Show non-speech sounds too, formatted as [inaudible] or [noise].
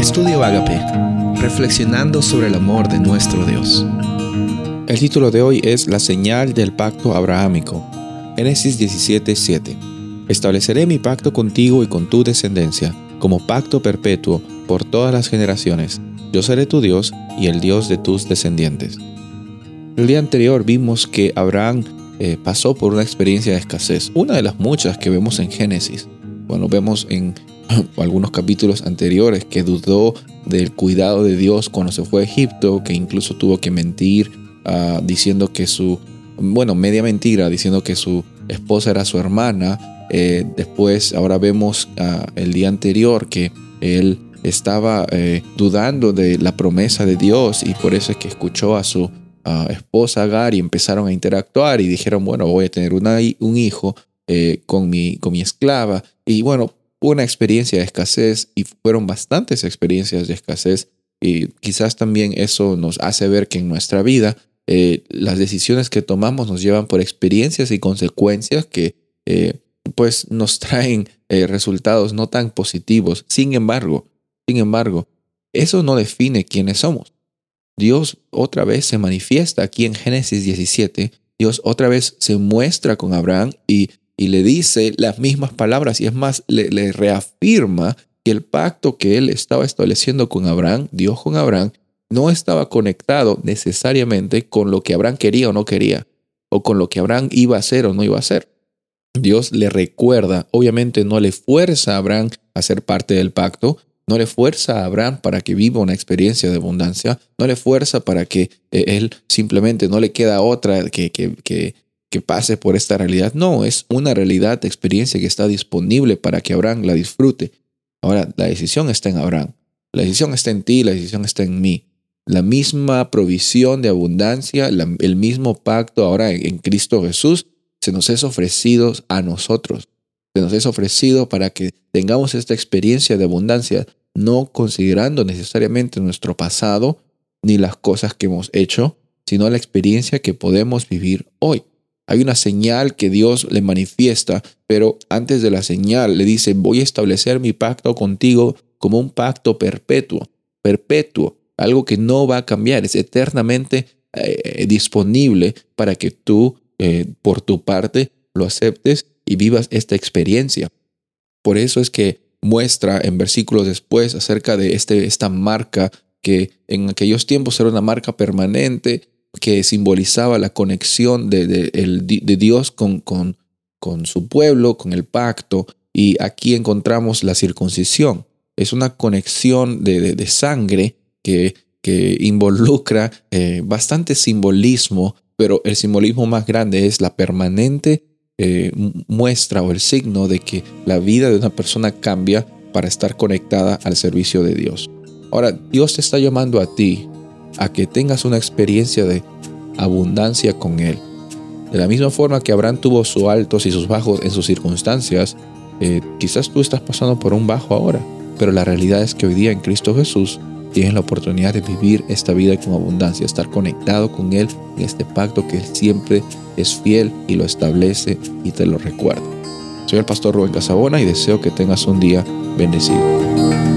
Estudio Agape, reflexionando sobre el amor de nuestro Dios. El título de hoy es La señal del pacto abrahámico. Génesis 17:7. Estableceré mi pacto contigo y con tu descendencia, como pacto perpetuo por todas las generaciones. Yo seré tu Dios y el Dios de tus descendientes. El día anterior vimos que Abraham eh, pasó por una experiencia de escasez, una de las muchas que vemos en Génesis. Bueno, vemos en [laughs] algunos capítulos anteriores que dudó del cuidado de Dios cuando se fue a Egipto, que incluso tuvo que mentir ah, diciendo que su, bueno, media mentira, diciendo que su esposa era su hermana. Eh, después, ahora vemos ah, el día anterior que él estaba eh, dudando de la promesa de Dios y por eso es que escuchó a su ah, esposa Agar y empezaron a interactuar y dijeron, bueno, voy a tener un hijo eh, con, mi, con mi esclava. Y bueno, una experiencia de escasez y fueron bastantes experiencias de escasez y quizás también eso nos hace ver que en nuestra vida eh, las decisiones que tomamos nos llevan por experiencias y consecuencias que eh, pues nos [laughs] traen resultados no tan positivos. Sin embargo, sin embargo, eso no define quiénes somos. Dios otra vez se manifiesta aquí en Génesis 17. Dios otra vez se muestra con Abraham y y le dice las mismas palabras y es más, le, reafirma que el pacto que él estaba estableciendo con Abraham, Dios con Abraham, no estaba conectado necesariamente con lo que Abraham quería o no quería, o con lo que Abraham iba a hacer o no iba a hacer. Dios le recuerda, obviamente no le fuerza a Abraham a ser parte del pacto, no le fuerza a Abraham para que viva una experiencia de abundancia, no le fuerza para que eh, él simplemente no le queda otra que, que, que que pase por esta realidad. No, es una realidad, experiencia que está disponible para que Abraham la disfrute. Ahora, la decisión está en Abraham. La decisión está en ti, la decisión está en mí. La misma provisión de abundancia, el mismo pacto ahora en, Cristo Jesús se nos es ofrecido a nosotros. Se nos es ofrecido para que tengamos esta experiencia de abundancia, no considerando necesariamente nuestro pasado ni las cosas que hemos hecho, sino la experiencia que podemos vivir hoy. Hay una señal que Dios le manifiesta, pero antes de la señal le dice, voy a establecer mi pacto contigo como un pacto perpetuo, perpetuo, algo que no va a cambiar, es eternamente eh, disponible para que tú, eh, por tu parte, lo aceptes y vivas esta experiencia. Por eso es que muestra en versículos después acerca de este, esta marca que en aquellos tiempos era una marca permanente que simbolizaba la conexión de, de, Dios con, con, con su pueblo, con el pacto, y aquí encontramos la circuncisión. Es una conexión de, de sangre que, que involucra eh, bastante simbolismo, pero el simbolismo más grande es la permanente eh, muestra o el signo de que la vida de una persona cambia para estar conectada al servicio de Dios. Ahora, Dios te está llamando a ti a que tengas una experiencia de abundancia con Él. De la misma forma que Abraham tuvo sus altos y sus bajos en sus circunstancias, eh, quizás tú estás pasando por un bajo ahora, pero la realidad es que hoy día en Cristo Jesús tienes la oportunidad de vivir esta vida con abundancia, estar conectado con Él en este pacto que Él siempre es fiel y lo establece y te lo recuerda. Soy el pastor Rubén Casabona y deseo que tengas un día bendecido.